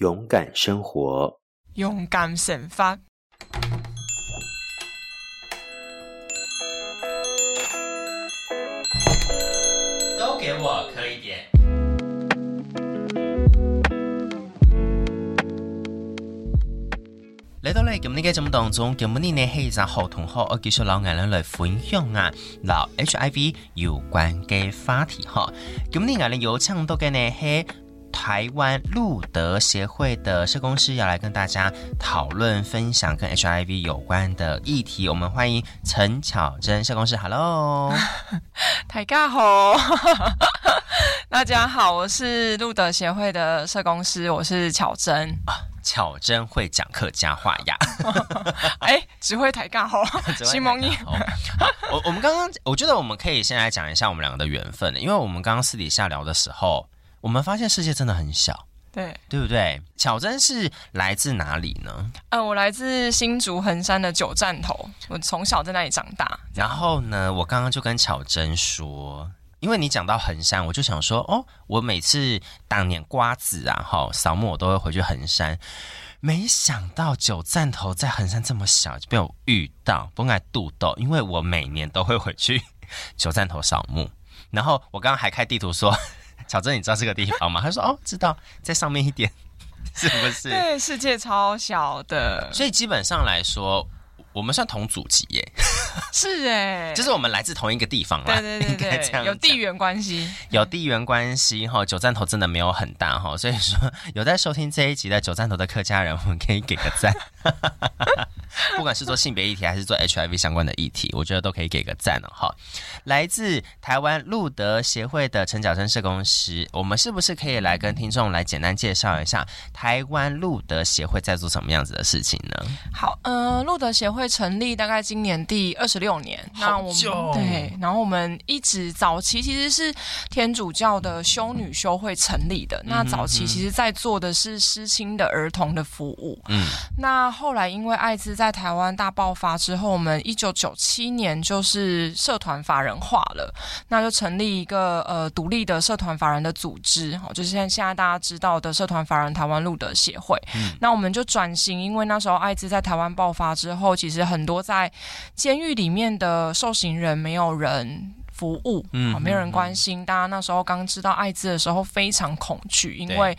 勇敢生活，勇敢生发。都给我磕一点。嚟到嚟，咁呢个节目当中，今日呢系一个好同学，我继续老爱人来分享啊，老 HIV 有关嘅话题哈。咁呢爱人有唱到嘅呢系台湾路德协会的社工师，要来跟大家讨论分享跟 HIV 有关的议题。我们欢迎陈巧珍社工师，Hello，大家好，大家好，我是路德协会的社工师，我是巧珍。巧珍会讲客家话呀！哎，只会抬杠吼，新蒙尼。我我们刚刚，我觉得我们可以先来讲一下我们两个的缘分，因为我们刚刚私底下聊的时候，我们发现世界真的很小，对对不对？巧珍是来自哪里呢？呃，我来自新竹横山的九站头，我从小在那里长大。然后呢，我刚刚就跟巧珍说。因为你讲到横山，我就想说，哦，我每次当年瓜子啊，哈，扫墓我都会回去横山，没想到九站头在横山这么小就被我遇到，不该肚豆，因为我每年都会回去九站头扫墓。然后我刚刚还开地图说，巧珍，你知道这个地方吗？他说，哦，知道，在上面一点，是不是？对，世界超小的，所以基本上来说。我们算同祖籍耶，是哎，就是我们来自同一个地方啦，对对对对，有地缘关系，有地缘关系哈。九站头真的没有很大哈，所以说有在收听这一集的九站头的客家人，我们可以给个赞。不管是做性别议题还是做 HIV 相关的议题，我觉得都可以给个赞哦哈。来自台湾路德协会的陈巧生社工师，我们是不是可以来跟听众来简单介绍一下台湾路德协会在做什么样子的事情呢？好，呃，路德协会成立大概今年第二十六年，那我们对，然后我们一直早期其实是天主教的修女修会成立的，那早期其实在做的是失亲的儿童的服务，嗯，那后来因为艾滋在台湾大爆发之后，我们一九九七年就是社团法人化了，那就成立一个呃独立的社团法人的组织，好，就是现现在大家知道的社团法人台湾路德协会。嗯，那我们就转型，因为那时候艾滋在台湾爆发之后，其实很多在监狱里面的受刑人没有人服务，嗯，没有人关心。大家那时候刚知道艾滋的时候非常恐惧，因为。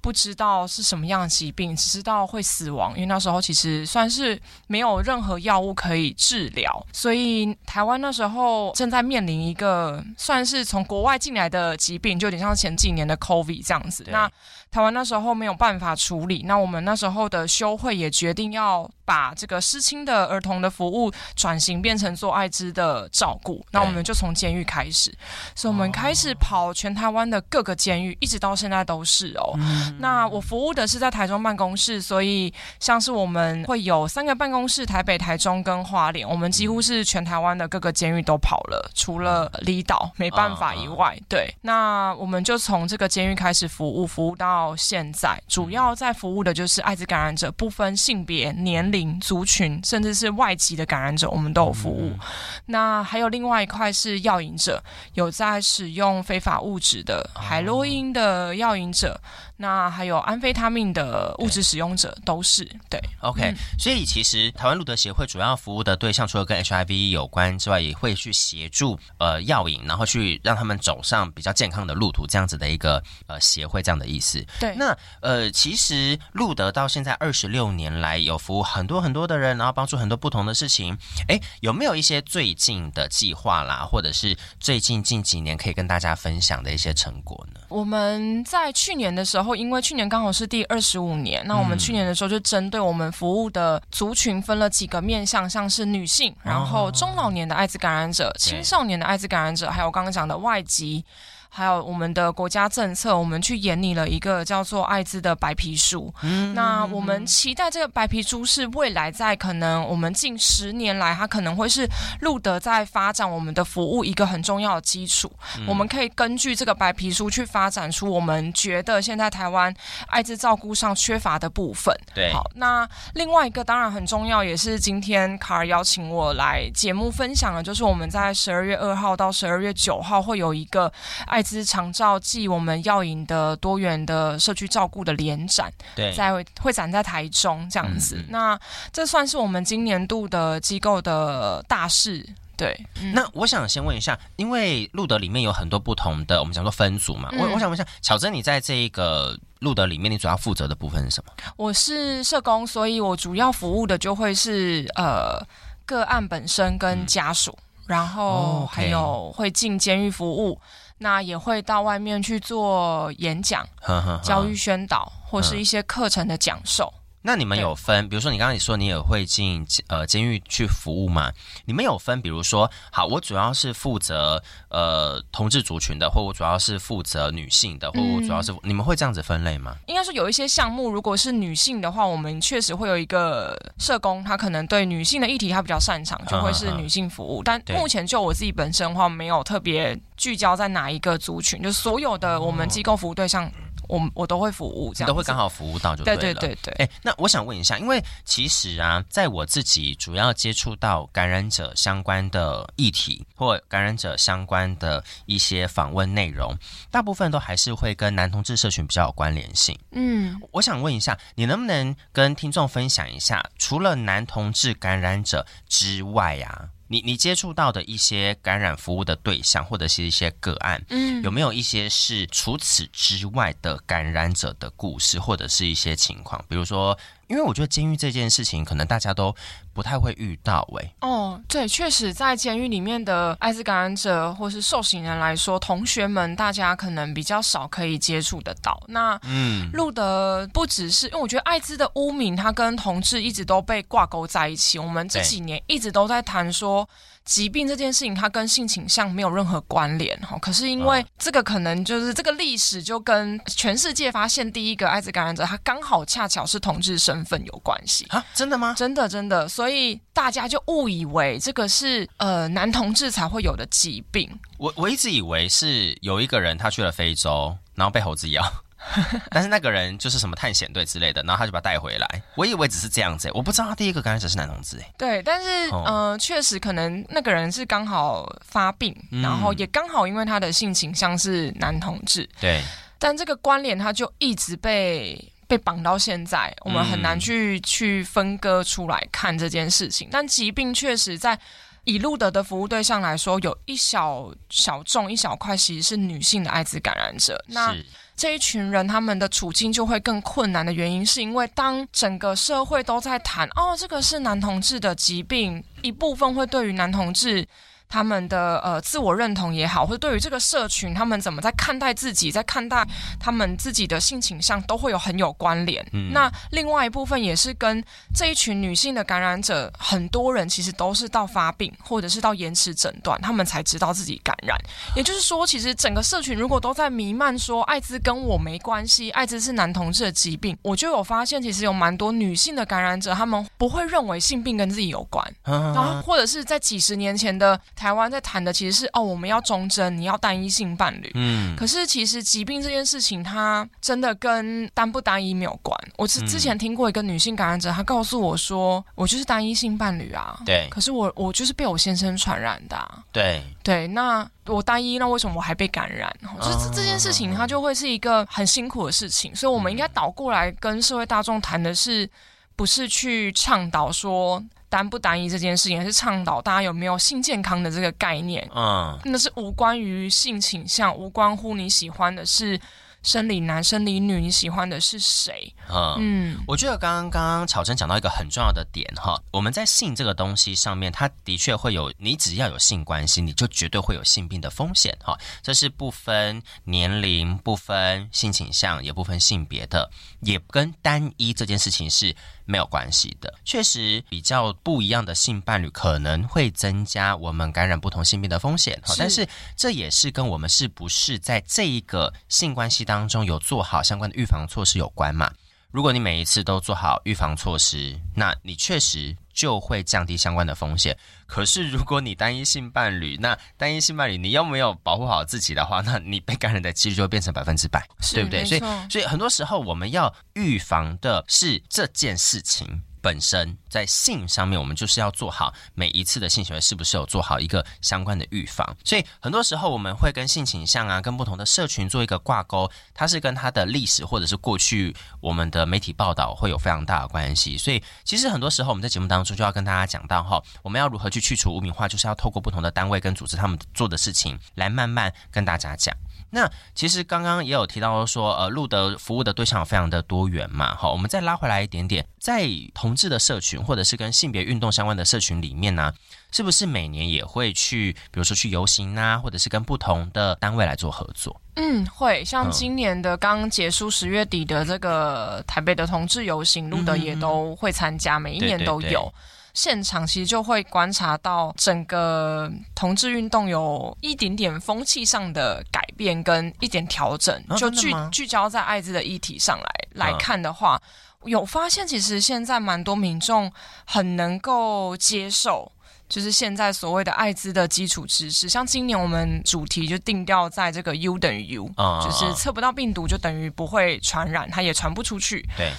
不知道是什么样的疾病，只知道会死亡。因为那时候其实算是没有任何药物可以治疗，所以台湾那时候正在面临一个算是从国外进来的疾病，就有点像前几年的 COVID 这样子。那台湾那时候没有办法处理，那我们那时候的修会也决定要把这个失亲的儿童的服务转型变成做艾滋的照顾。那我们就从监狱开始，所以我们开始跑全台湾的各个监狱，一直到现在都是哦。嗯、那我服务的是在台中办公室，所以像是我们会有三个办公室，台北、台中跟花莲，我们几乎是全台湾的各个监狱都跑了，除了离岛没办法以外。对，那我们就从这个监狱开始服务，服务。到现在，主要在服务的就是艾滋感染者，不分性别、年龄、族群，甚至是外籍的感染者，我们都有服务。嗯、那还有另外一块是药瘾者，有在使用非法物质的海洛因的药瘾者。那还有安非他命的物质使用者都是对，OK，嗯，所以其实台湾路德协会主要服务的对象，除了跟 HIV 有关之外，也会去协助呃药瘾，然后去让他们走上比较健康的路途，这样子的一个呃协会这样的意思。对，那呃其实路德到现在二十六年来有服务很多很多的人，然后帮助很多不同的事情。哎，有没有一些最近的计划啦，或者是最近近几年可以跟大家分享的一些成果呢？我们在去年的时候。因为去年刚好是第二十五年，那我们去年的时候就针对我们服务的族群分了几个面向，像是女性，然后中老年的艾滋感染者、青少年的艾滋感染者，还有刚刚讲的外籍。还有我们的国家政策，我们去研拟了一个叫做艾滋的白皮书。嗯，那我们期待这个白皮书是未来在可能我们近十年来，它可能会是路德在发展我们的服务一个很重要的基础。嗯，我们可以根据这个白皮书去发展出我们觉得现在台湾艾滋照顾上缺乏的部分。对，好，那另外一个当然很重要，也是今天卡尔邀请我来节目分享的，就是我们在十二月二号到十二月九号会有一个艾。艾滋长照暨我们药瘾的多元的社区照顾的联展，对，在会展在台中这样子。嗯、那这算是我们今年度的机构的大事。对，嗯、那我想先问一下，因为路德里面有很多不同的，我们讲说分组嘛，嗯、我我想问一下，巧珍，你在这一个路德里面，你主要负责的部分是什么？我是社工，所以我主要服务的就会是呃个案本身跟家属，嗯、然后还有会进监狱服务，那也会到外面去做演讲、呵呵呵教育宣导或是一些课程的讲授。那你们有分，比如说你刚刚你说你也会进呃监狱去服务嘛？你们有分，比如说，好，我主要是负责呃同志族群的，或我主要是负责女性的，或我主要是、嗯、你们会这样子分类吗？应该说有一些项目，如果是女性的话，我们确实会有一个社工，他可能对女性的议题他比较擅长，就会是女性服务。嗯嗯嗯、但目前就我自己本身的话，没有特别聚焦在哪一个族群，就所有的我们机构服务对象。哦我我都会服务，这样都会刚好服务到就对了。对对对对。哎，那我想问一下，因为其实啊，在我自己主要接触到感染者相关的议题或感染者相关的一些访问内容，大部分都还是会跟男同志社群比较有关联性。嗯，我想问一下，你能不能跟听众分享一下，除了男同志感染者之外呀、啊？你你接触到的一些感染服务的对象，或者是一些个案，嗯，有没有一些是除此之外的感染者的故事，或者是一些情况？比如说，因为我觉得监狱这件事情，可能大家都不太会遇到、欸。哎，哦，对，确实在监狱里面的艾滋感染者或是受刑人来说，同学们大家可能比较少可以接触得到。那，嗯，露德不只是因为我觉得艾滋的污名，它跟同志一直都被挂钩在一起。我们这几年一直都在谈说。疾病这件事情，它跟性倾向没有任何关联哈。可是因为这个可能就是这个历史，就跟全世界发现第一个艾滋感染者，他刚好恰巧是同志身份有关系啊？真的吗？真的真的，所以大家就误以为这个是呃男同志才会有的疾病。我我一直以为是有一个人他去了非洲，然后被猴子咬。但是那个人就是什么探险队之类的，然后他就把他带回来。我以为只是这样子，我不知道他第一个感染者是男同志。对，但是、哦、呃，确实可能那个人是刚好发病，嗯、然后也刚好因为他的性情像是男同志。对，但这个关联他就一直被被绑到现在，我们很难去、嗯、去分割出来看这件事情。但疾病确实在以路德的服务对象来说，有一小小众一小块其实是女性的艾滋感染者。那这一群人他们的处境就会更困难的原因，是因为当整个社会都在谈哦，这个是男同志的疾病，一部分会对于男同志。他们的呃自我认同也好，或者对于这个社群，他们怎么在看待自己，在看待他们自己的性倾向，都会有很有关联。嗯，那另外一部分也是跟这一群女性的感染者，很多人其实都是到发病或者是到延迟诊断，他们才知道自己感染。也就是说，其实整个社群如果都在弥漫说艾滋跟我没关系，艾滋是男同志的疾病，我就有发现，其实有蛮多女性的感染者，他们不会认为性病跟自己有关，然后或者是在几十年前的。台湾在谈的其实是哦，我们要忠贞，你要单一性伴侣。嗯，可是其实疾病这件事情，它真的跟单不单一没有关。我之之前听过一个女性感染者，她告诉我说，我就是单一性伴侣啊。对，可是我我就是被我先生传染的啊。对对，那我单一，那为什么我还被感染？就是这件事情，它就会是一个很辛苦的事情。所以，我们应该倒过来跟社会大众谈的是，不是去倡导说。单不单一这件事情，还是倡导大家有没有性健康的这个概念。嗯，那是无关于性倾向，无关乎你喜欢的是生理男、生理女，你喜欢的是谁？嗯，嗯，我觉得刚刚刚刚巧珍讲到一个很重要的点哈，我们在性这个东西上面，它的确会有，你只要有性关系，你就绝对会有性病的风险哈。这是不分年龄、不分性倾向，也不分性别的，也跟单一这件事情是。没有关系的，确实比较不一样的性伴侣可能会增加我们感染不同性病的风险。是，但是这也是跟我们是不是在这一个性关系当中有做好相关的预防措施有关嘛？如果你每一次都做好预防措施，那你确实就会降低相关的风险。可是如果你单一性伴侣，那单一性伴侣你又没有保护好自己的话，那你被感染的几率就会变成百分之百，对不对？所以，所以很多时候我们要预防的是这件事情。本身在性上面，我们就是要做好每一次的性行为是不是有做好一个相关的预防。所以很多时候我们会跟性倾向啊，跟不同的社群做一个挂钩，它是跟它的历史或者是过去我们的媒体报道会有非常大的关系。所以其实很多时候我们在节目当中就要跟大家讲到哈，我们要如何去去除污名化，就是要透过不同的单位跟组织他们做的事情来慢慢跟大家讲。那其实刚刚也有提到说，呃，露德服务的对象非常的多元嘛，好，我们再拉回来一点点，在同志的社群或者是跟性别运动相关的社群里面呢、啊，是不是每年也会去，比如说去游行啊，或者是跟不同的单位来做合作？嗯，会，像今年的刚结束十月底的这个台北的同志游行，露德也都会参加，每一年都有。对对。对现场其实就会观察到整个同志运动有一点点风气上的改变跟一点调整，就聚聚焦在艾滋的议题上来来看的话，有发现其实现在蛮多民众很能够接受，就是现在所谓的艾滋的基础知识，像今年我们主题就定调在这个 U 等于 U，就是测不到病毒就等于不会传染，它也传不出去。对。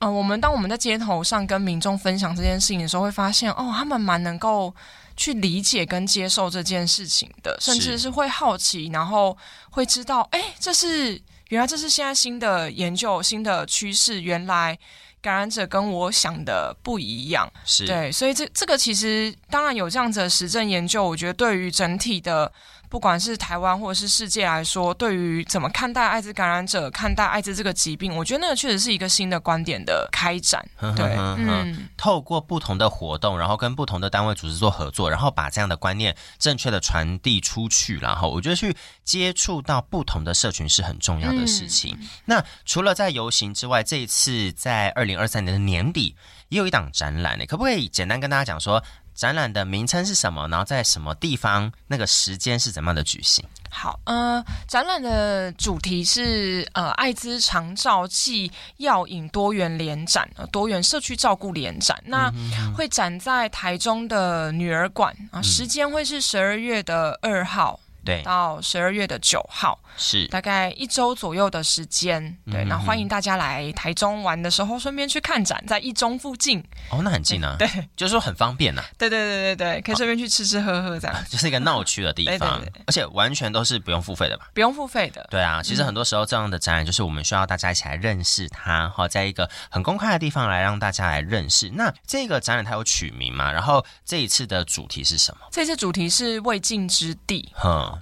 呃，我们当我们在街头上跟民众分享这件事情的时候，会发现哦，他们蛮能够去理解跟接受这件事情的，甚至是会好奇，然后会知道，哎，这是原来这是现在新的研究、新的趋势，原来感染者跟我想的不一样，是对，所以这这个其实当然有这样子的实证研究，我觉得对于整体的。不管是台湾或者是世界来说，对于怎么看待艾滋感染者、看待艾滋这个疾病，我觉得那个确实是一个新的观点的开展。对，嗯，透过不同的活动，然后跟不同的单位组织做合作，然后把这样的观念正确的传递出去，然后我觉得去接触到不同的社群是很重要的事情。嗯、那除了在游行之外，这一次在二零二三年的年底也有一档展览，呢可不可以简单跟大家讲说？展览的名称是什么？然后在什么地方？那个时间是怎么样的举行？好，呃，展览的主题是呃，艾滋长照暨药引多元联展，呃，多元社区照顾联展。那会展在台中的女儿馆啊，呃，时间会是十二月的二号。对，到十二月的九号是大概一周左右的时间。对，那欢迎大家来台中玩的时候，顺便去看展，在一中附近。哦，那很近啊。对，就是说很方便呐。对对对对对，可以顺便去吃吃喝喝这样。就是一个闹区的地方，而且完全都是不用付费的吧？不用付费的。对啊，其实很多时候这样的展览，就是我们需要大家一起来认识它，哈，在一个很公开的地方来让大家来认识。那这个展览它有取名吗？然后这一次的主题是什么？这次主题是未尽之地。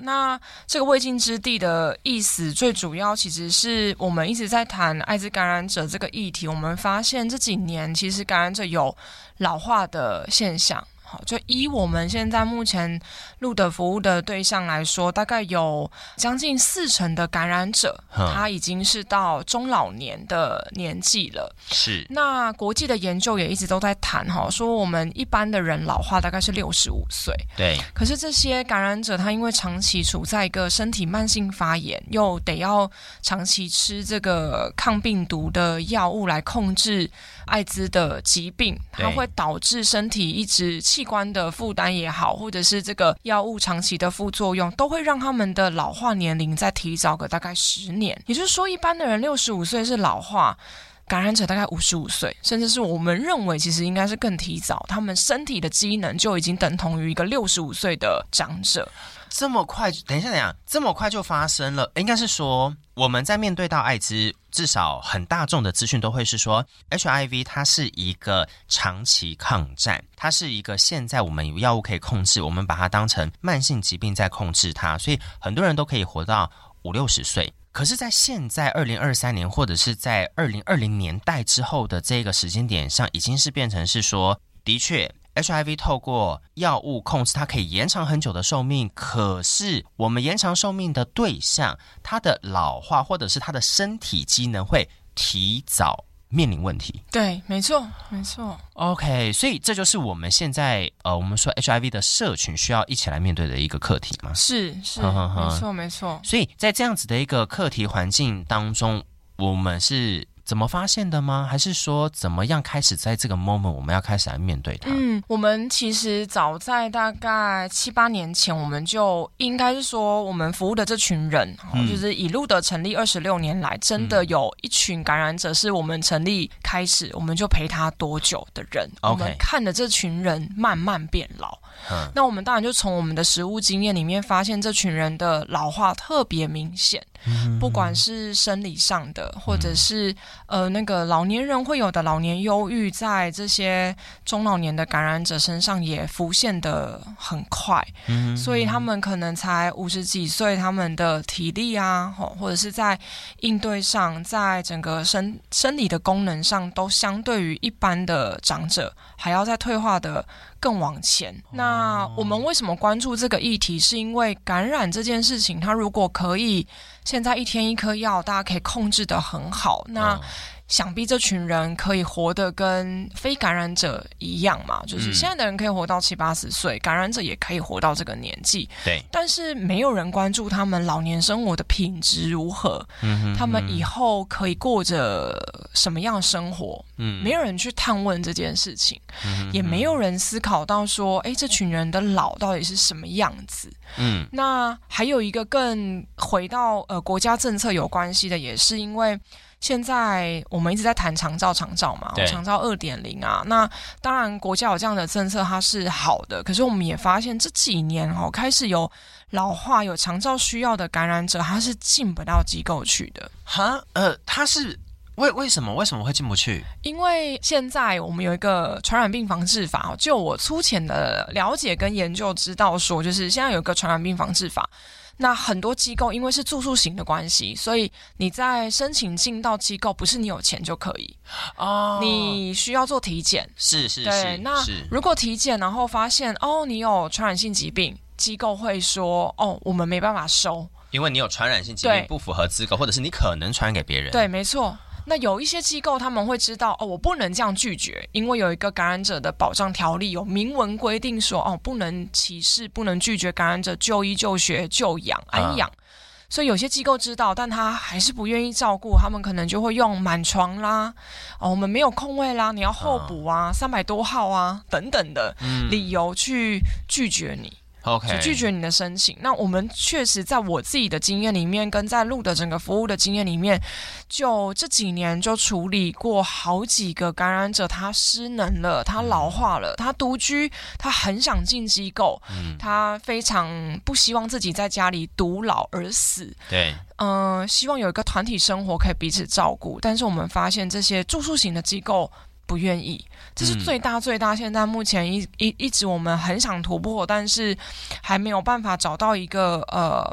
那这个未尽之地的意思，最主要其实是我们一直在谈艾滋感染者这个议题。我们发现这几年其实感染者有老化的现象。就以我们现在目前录的服务的对象来说，大概有将近四成的感染者，他已经是到中老年的年纪了。是。那国际的研究也一直都在谈哈，说我们一般的人老化大概是六十五岁。对。可是这些感染者，他因为长期处在一个身体慢性发炎，又得要长期吃这个抗病毒的药物来控制艾滋的疾病，它会导致身体一直气。器官的负担也好，或者是这个药物长期的副作用，都会让他们的老化年龄再提早个大概十年。也就是说，一般的人六十五岁是老化，感染者大概五十五岁，甚至是我们认为其实应该是更提早，他们身体的机能就已经等同于一个六十五岁的长者。这么快？等一下，等一下，这么快就发生了？应该是说，我们在面对到艾滋，至少很大众的资讯都会是说，HIV 它是一个长期抗战，它是一个现在我们有药物可以控制，我们把它当成慢性疾病在控制它，所以很多人都可以活到五六十岁。可是，在现在二零二三年，或者是在二零二零年代之后的这个时间点上，已经是变成是说，的确。HIV 透过药物控制，它可以延长很久的寿命。可是，我们延长寿命的对象，它的老化或者是它的身体机能会提早面临问题。对，没错，没错。OK，所以这就是我们现在呃，我们说 HIV 的社群需要一起来面对的一个课题嘛？是是，呵呵没错没错。所以在这样子的一个课题环境当中，我们是。怎么发现的吗？还是说怎么样开始在这个 moment 我们要开始来面对它？嗯，我们其实早在大概七八年前，我们就应该是说，我们服务的这群人，嗯、就是一路的成立二十六年来，真的有一群感染者是我们成立开始，我们就陪他多久的人。我们看着这群人慢慢变老，嗯、那我们当然就从我们的实物经验里面发现，这群人的老化特别明显。不管是生理上的，或者是呃那个老年人会有的老年忧郁，在这些中老年的感染者身上也浮现的很快，嗯，所以他们可能才五十几岁，他们的体力啊，或者是在应对上，在整个生生理的功能上，都相对于一般的长者还要在退化的更往前。那我们为什么关注这个议题？是因为感染这件事情，它如果可以。现在一天一颗药，大家可以控制的很好。那想必这群人可以活得跟非感染者一样嘛？就是现在的人可以活到七八十岁，感染者也可以活到这个年纪。对。但是没有人关注他们老年生活的品质如何，嗯，他们以后可以过着什么样的生活？嗯，没有人去探问这件事情，嗯，也没有人思考到说，哎，这群人的老到底是什么样子？嗯，那还有一个更回到呃国家政策有关系的，也是因为。现在我们一直在谈长照，长照嘛，长照二点零啊。那当然，国家有这样的政策，它是好的。可是我们也发现这几年哦，开始有老化、有长照需要的感染者，他是进不到机构去的。哈，呃，他是为为什么？为什么会进不去？因为现在我们有一个传染病防治法，就我粗浅的了解跟研究知道说，就是现在有一个传染病防治法。那很多机构因为是住宿型的关系，所以你在申请进到机构，不是你有钱就可以哦，你需要做体检。是是对是。那如果体检然后发现哦，你有传染性疾病，机构会说哦，我们没办法收，因为你有传染性疾病不符合资格，或者是你可能传染给别人。对，没错。那有一些机构他们会知道哦，我不能这样拒绝，因为有一个感染者的保障条例有明文规定说哦，不能歧视，不能拒绝感染者就医、就学、就养、安养。嗯、所以有些机构知道，但他还是不愿意照顾，他们可能就会用满床啦，哦，我们没有空位啦，你要候补啊，三百、嗯、多号啊等等的理由去拒绝你。OK，就拒绝你的申请。那我们确实在我自己的经验里面，跟在路的整个服务的经验里面，就这几年就处理过好几个感染者，他失能了，他老化了，他独居，他很想进机构，嗯，他非常不希望自己在家里独老而死。对，嗯、呃，希望有一个团体生活可以彼此照顾。但是我们发现这些住宿型的机构。不愿意，这是最大最大。现在目前一一一直我们很想突破，但是还没有办法找到一个呃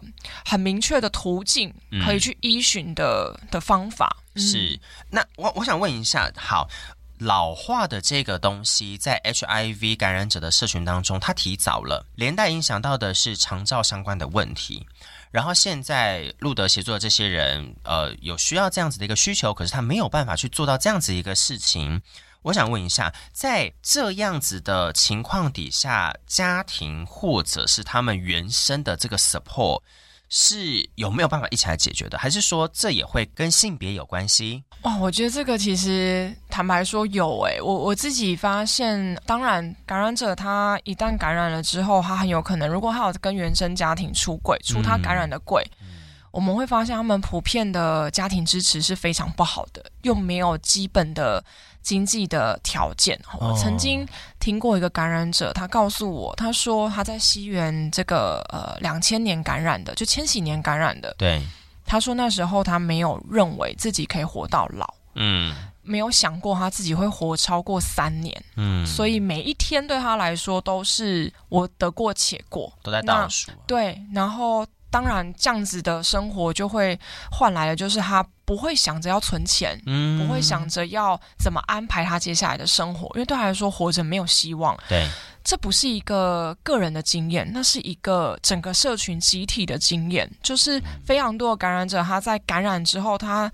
很明确的途径可以去依循的的方法。是，那我我想问一下，好，老化的这个东西在 HIV 感染者的社群当中，它提早了，连带影响到的是长照相关的问题。然后现在路德协作的这些人，呃，有需要这样子的一个需求，可是他没有办法去做到这样子一个事情。我想问一下，在这样子的情况底下，家庭或者是他们原生的这个 support 是有没有办法一起来解决的？还是说这也会跟性别有关系？哦，我觉得这个其实坦白说有诶，我我自己发现，当然感染者他一旦感染了之后，他很有可能，如果他有跟原生家庭出轨，出他感染的柜，嗯，我们会发现他们普遍的家庭支持是非常不好的，又没有基本的。经济的条件，我曾经听过一个感染者，他告诉我，他说他在西元这个呃两千年感染的，就千禧年感染的。对，他说那时候他没有认为自己可以活到老，嗯，没有想过他自己会活超过三年，嗯，所以每一天对他来说都是我得过且过，都在倒数。对，然后。当然，这样子的生活就会换来的就是他不会想着要存钱，嗯，不会想着要怎么安排他接下来的生活，因为对他来说活着没有希望。对，这不是一个个人的经验，那是一个整个社群集体的经验，就是非常多的感染者他在感染之后他。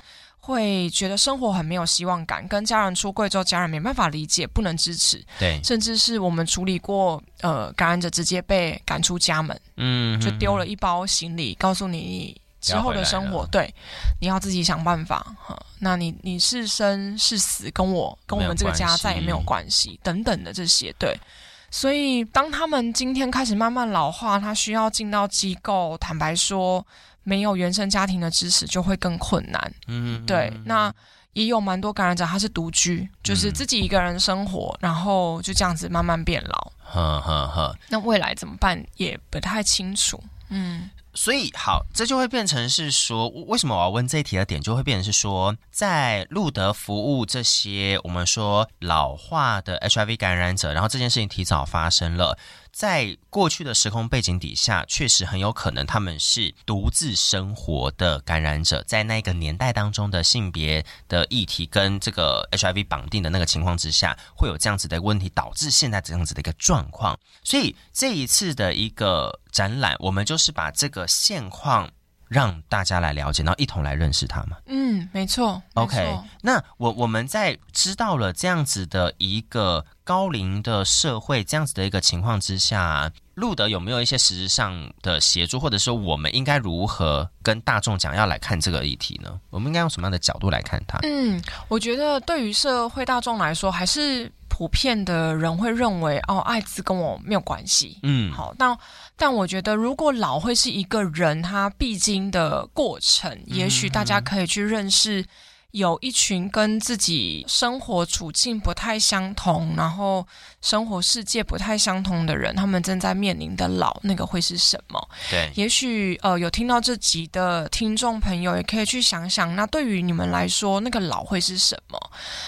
会觉得生活很没有希望感，跟家人出柜之后，家人没办法理解，不能支持，对，甚至是我们处理过，呃，感染者直接被赶出家门，嗯，就丢了一包行李，告诉你之后的生活，对，你要自己想办法哈。那你你是生是死，跟我跟我们这个家再也没有关系，等等的这些，对。所以当他们今天开始慢慢老化，他需要进到机构，坦白说，没有原生家庭的支持就会更困难。嗯，对。那也有蛮多感染者，他是独居，就是自己一个人生活，嗯、然后就这样子慢慢变老。哈哈哈。那未来怎么办也不太清楚。嗯。所以好，这就会变成是说，为什么我要问这一题的点，就会变成是说，在路德服务这些我们说老化的 HIV 感染者，然后这件事情提早发生了。在过去的时空背景底下，确实很有可能他们是独自生活的感染者，在那个年代当中的性别的议题跟这个 HIV 绑定的那个情况之下，会有这样子的问题，导致现在这样子的一个状况。所以这一次的一个展览，我们就是把这个现况。让大家来了解，然后一同来认识他嘛。嗯，没错。OK，没错。那我我们在知道了这样子的一个高龄的社会，这样子的一个情况之下，路德有没有一些实质上的协助，或者说我们应该如何跟大众讲要来看这个议题呢？我们应该用什么样的角度来看它？嗯，我觉得对于社会大众来说，还是。普遍的人会认为，哦，艾滋跟我没有关系。嗯，好，那但我觉得，如果老会是一个人他必经的过程，也许大家可以去认识。有一群跟自己生活处境不太相同，然后生活世界不太相同的人，他们正在面临的老，那个会是什么？对，也许呃，有听到这集的听众朋友，也可以去想想，那对于你们来说，那个老会是什么？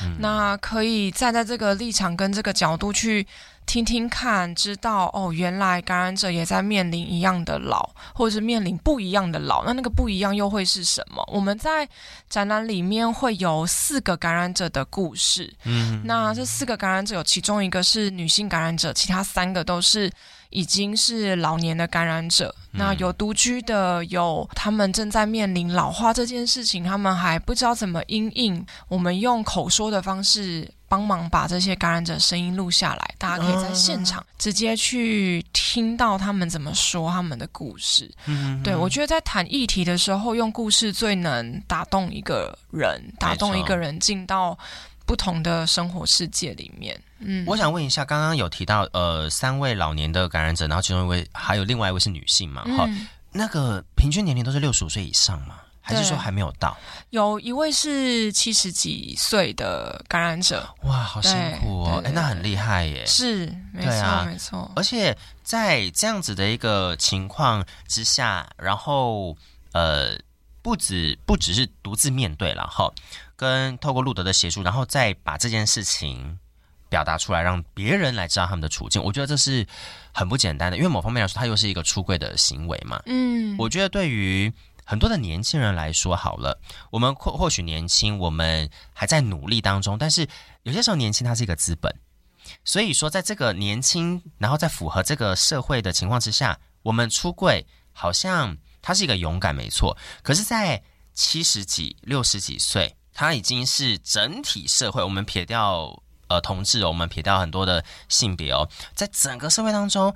嗯，那可以站在这个立场跟这个角度去。听听看，知道哦，原来感染者也在面临一样的老，或者是面临不一样的老。那那个不一样又会是什么？我们在展览里面会有四个感染者的故事。嗯，那这四个感染者有其中一个是女性感染者，其他三个都是已经是老年的感染者。嗯，那有独居的，有他们正在面临老化这件事情，他们还不知道怎么应应。我们用口说的方式。帮忙把这些感染者声音录下来，大家可以在现场直接去听到他们怎么说他们的故事。嗯，对，我觉得在谈议题的时候，用故事最能打动一个人，打动一个人进到不同的生活世界里面。嗯，我想问一下，刚刚有提到呃三位老年的感染者，然后其中一位还有另外一位是女性嘛？哈、嗯，那个平均年龄都是六十五岁以上吗？还是说还没有到？有一位是七十几岁的感染者，哇，好辛苦哦！哎，那很厉害耶。是，没错，啊、没错。而且在这样子的一个情况之下，然后呃，不止不只是独自面对了哈，跟透过路德的协助，然后再把这件事情表达出来，让别人来知道他们的处境。我觉得这是很不简单的，因为某方面来说，它又是一个出柜的行为嘛。嗯，我觉得对于。很多的年轻人来说，好了，我们或或许年轻，我们还在努力当中，但是有些时候年轻它是一个资本，所以说在这个年轻，然后在符合这个社会的情况之下，我们出柜好像他是一个勇敢，没错。可是，在七十几、六十几岁，他已经是整体社会，我们撇掉呃同志，我们撇掉很多的性别哦，在整个社会当中。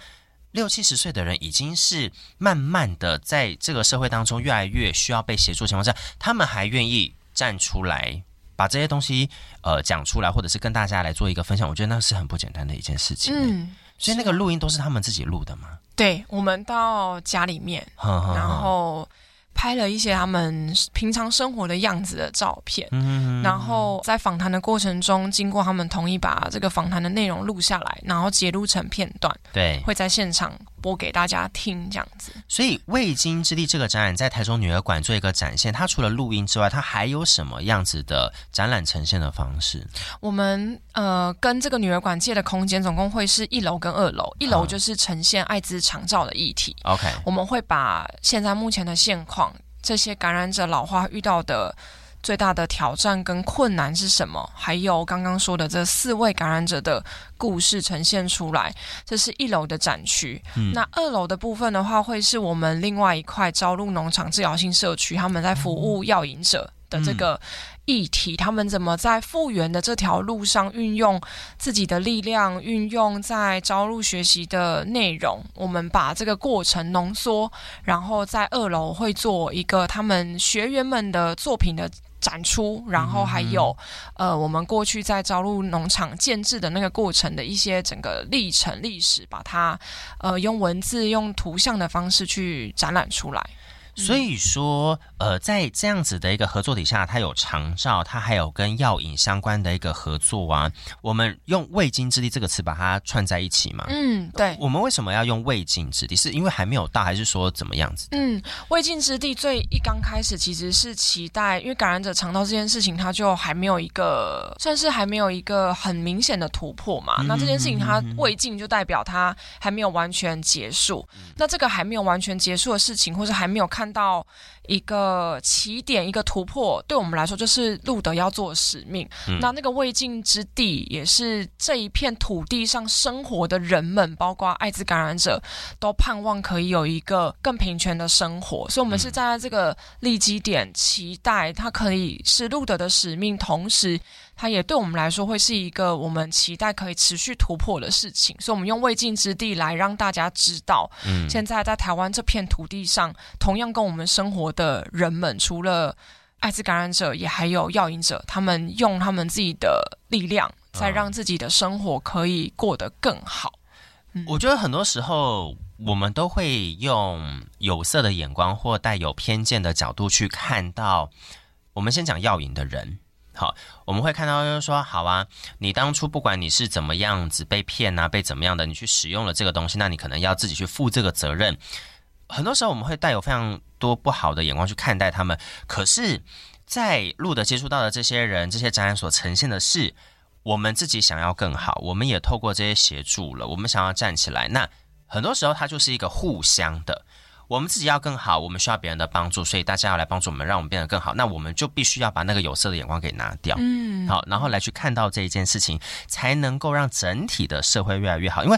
六七十岁的人已经是慢慢的在这个社会当中越来越需要被协助的情况下，他们还愿意站出来把这些东西呃讲出来，或者是跟大家来做一个分享。我觉得那是很不简单的一件事情。嗯，所以那个录音都是他们自己录的吗？对，我们到家里面，呵呵呵然后。拍了一些他们平常生活的样子的照片，嗯，然后在访谈的过程中，经过他们同意把这个访谈的内容录下来，然后截录成片段，对，会在现场播给大家听这样子。所以未经之地这个展览在台中女儿馆做一个展现，它除了录音之外，它还有什么样子的展览呈现的方式？我们呃跟这个女儿馆借的空间总共会是一楼跟二楼，一楼就是呈现艾滋长照的议题。OK，我们会把现在目前的现况。这些感染者老化遇到的最大的挑战跟困难是什么？还有刚刚说的这四位感染者的故事呈现出来，这是一楼的展区。那二楼的部分的话，会是我们另外一块招入农场治疗性社区，他们在服务药引者的这个议题，嗯、他们怎么在复原的这条路上运用自己的力量，运用在招录学习的内容。我们把这个过程浓缩，然后在二楼会做一个他们学员们的作品的展出，然后还有呃，我们过去在招录农场建制的那个过程的一些整个历程历史，把它呃用文字、用图像的方式去展览出来。所以说，呃，在这样子的一个合作底下，它有长照，它还有跟药引相关的一个合作啊。我们用“未经之地”这个词把它串在一起嘛？嗯，对。我们为什么要用“未经之地”？是因为还没有到，还是说怎么样子？嗯，“未经之地”最一刚开始其实是期待，因为感染者肠道这件事情，它就还没有一个，算是还没有一个很明显的突破嘛。嗯、那这件事情它未尽，就代表它还没有完全结束。嗯、那这个还没有完全结束的事情，或是还没有看到一个起点，一个突破，对我们来说就是路德要做的使命。嗯、那那个未尽之地，也是这一片土地上生活的人们，包括艾滋感染者，都盼望可以有一个更平权的生活。所以，我们是站在这个立基点，期待它可以是路德的使命，同时。它也对我们来说会是一个我们期待可以持续突破的事情，所以，我们用未尽之地来让大家知道，嗯，现在在台湾这片土地上，同样跟我们生活的人们，除了艾滋感染者，也还有药瘾者，他们用他们自己的力量，在让自己的生活可以过得更好。嗯，我觉得很多时候，我们都会用有色的眼光或带有偏见的角度去看到，我们先讲药瘾的人。好，我们会看到就是说，好啊，你当初不管你是怎么样子被骗啊，被怎么样的，你去使用了这个东西，那你可能要自己去负这个责任。很多时候我们会带有非常多不好的眼光去看待他们，可是，在路德接触到的这些人，这些展览所呈现的是，我们自己想要更好，我们也透过这些协助了，我们想要站起来。那很多时候它就是一个互相的。我们自己要更好，我们需要别人的帮助，所以大家要来帮助我们，让我们变得更好。那我们就必须要把那个有色的眼光给拿掉，嗯，好，然后来去看到这一件事情，才能够让整体的社会越来越好。因为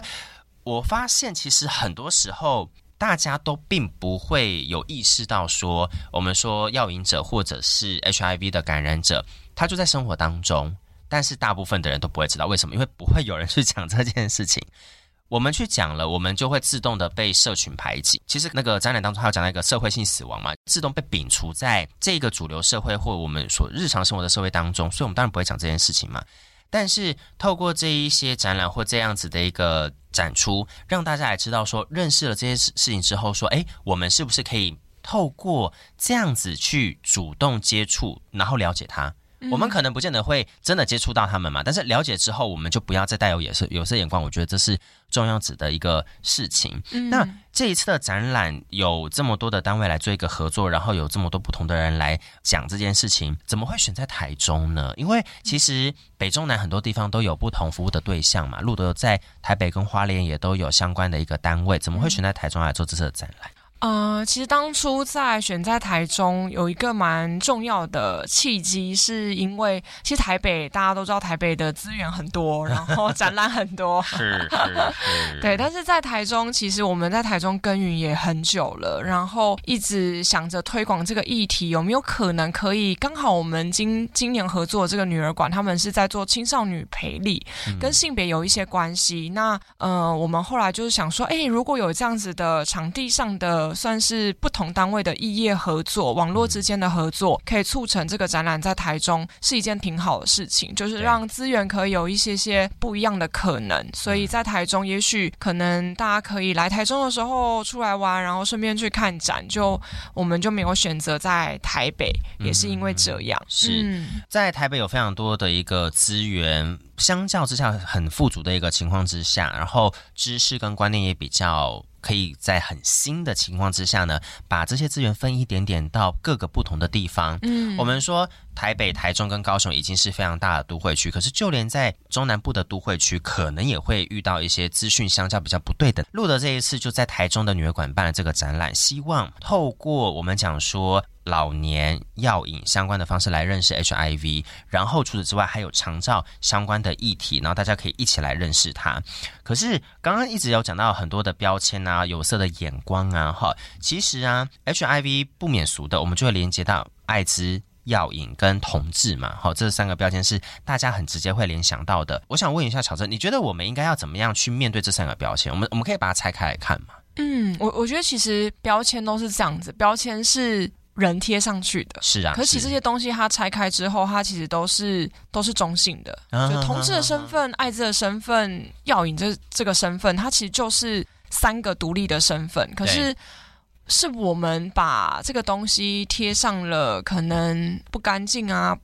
我发现，其实很多时候大家都并不会有意识到说，我们说药瘾者或者是 HIV 的感染者，他就在生活当中，但是大部分的人都不会知道为什么，因为不会有人去讲这件事情。我们去讲了，我们就会自动的被社群排挤。其实那个展览当中，还有讲到一个社会性死亡嘛，自动被摒除在这个主流社会或我们所日常生活的社会当中，所以我们当然不会讲这件事情嘛。但是透过这一些展览或这样子的一个展出，让大家来知道说，认识了这些事事情之后，说，诶，我们是不是可以透过这样子去主动接触，然后了解它他？我们可能不见得会真的接触到他们嘛，但是了解之后，我们就不要再带有有色有色眼光。我觉得这是重要指的一个事情。嗯、那这一次的展览有这么多的单位来做一个合作，然后有这么多不同的人来讲这件事情，怎么会选在台中呢？因为其实北中南很多地方都有不同服务的对象嘛，路德在台北跟花莲也都有相关的一个单位，怎么会选在台中来做这次的展览？呃，其实当初在选在台中有一个蛮重要的契机，是因为其实台北大家都知道台北的资源很多，然后展览很多，是是 是，对。但是在台中，其实我们在台中耕耘也很久了，然后一直想着推广这个议题，有没有可能可以刚好我们今今年合作的这个女儿馆，他们是在做青少女培力，跟性别有一些关系。嗯、那呃，我们后来就是想说，哎，如果有这样子的场地上的。算是不同单位的异业合作，网络之间的合作，可以促成这个展览在台中是一件挺好的事情，就是让资源可以有一些些不一样的可能。所以在台中，也许可能大家可以来台中的时候出来玩，然后顺便去看展。就我们就没有选择在台北，也是因为这样。是在台北有非常多的一个资源，相较之下很富足的一个情况之下，然后知识跟观念也比较。可以在很新的情况之下呢，把这些资源分一点点到各个不同的地方。嗯，我们说台北、台中跟高雄已经是非常大的都会区，可是就连在中南部的都会区，可能也会遇到一些资讯相较比较不对等。路德这一次就在台中的女儿馆办了这个展览，希望透过我们讲说。老年药瘾相关的方式来认识 HIV，然后除此之外还有长照相关的议题，然后大家可以一起来认识它。可是刚刚一直有讲到很多的标签啊、有色的眼光啊，哈，其实啊，HIV 不免俗的，我们就会连接到艾滋。药瘾跟同志嘛，好，这三个标签是大家很直接会联想到的。我想问一下小郑，你觉得我们应该要怎么样去面对这三个标签？我们我们可以把它拆开来看吗？嗯，我我觉得其实标签都是这样子，标签是人贴上去的，是啊。可是其实这些东西它拆开之后，它其实都是都是中性的。就同志的身份、艾滋的身份、药瘾这这个身份，它其实就是三个独立的身份。可是是我们把这个东西贴上了，可能不干净啊。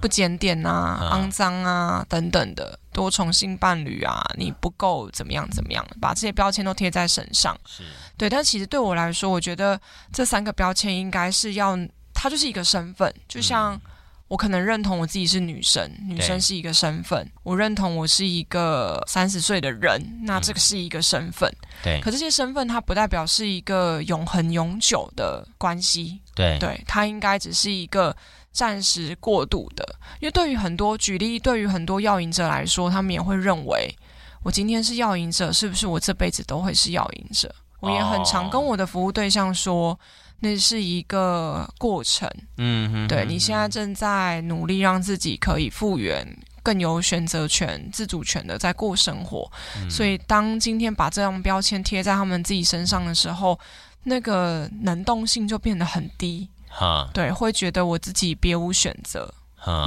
不检点啊，肮脏啊，等等的多重性伴侣啊，你不够怎么样怎么样，把这些标签都贴在身上，是对。但其实对我来说，我觉得这三个标签应该是要，它就是一个身份。就像我可能认同我自己是女生，女生是一个身份，我认同我是一个三十岁的人，那这个是一个身份。对。可这些身份它不代表是一个永恒永久的关系。对。对，它应该只是一个。暂时过渡的，因为对于很多举例，对于很多药瘾者来说，他们也会认为，我今天是药瘾者，是不是我这辈子都会是药瘾者？我也很常跟我的服务对象说，那是一个过程。嗯哼，对，你现在正在努力让自己可以复原，更有选择权、自主权的在过生活。嗯。所以，当今天把这样标签贴在他们自己身上的时候，那个能动性就变得很低。哈，对，会觉得我自己别无选择，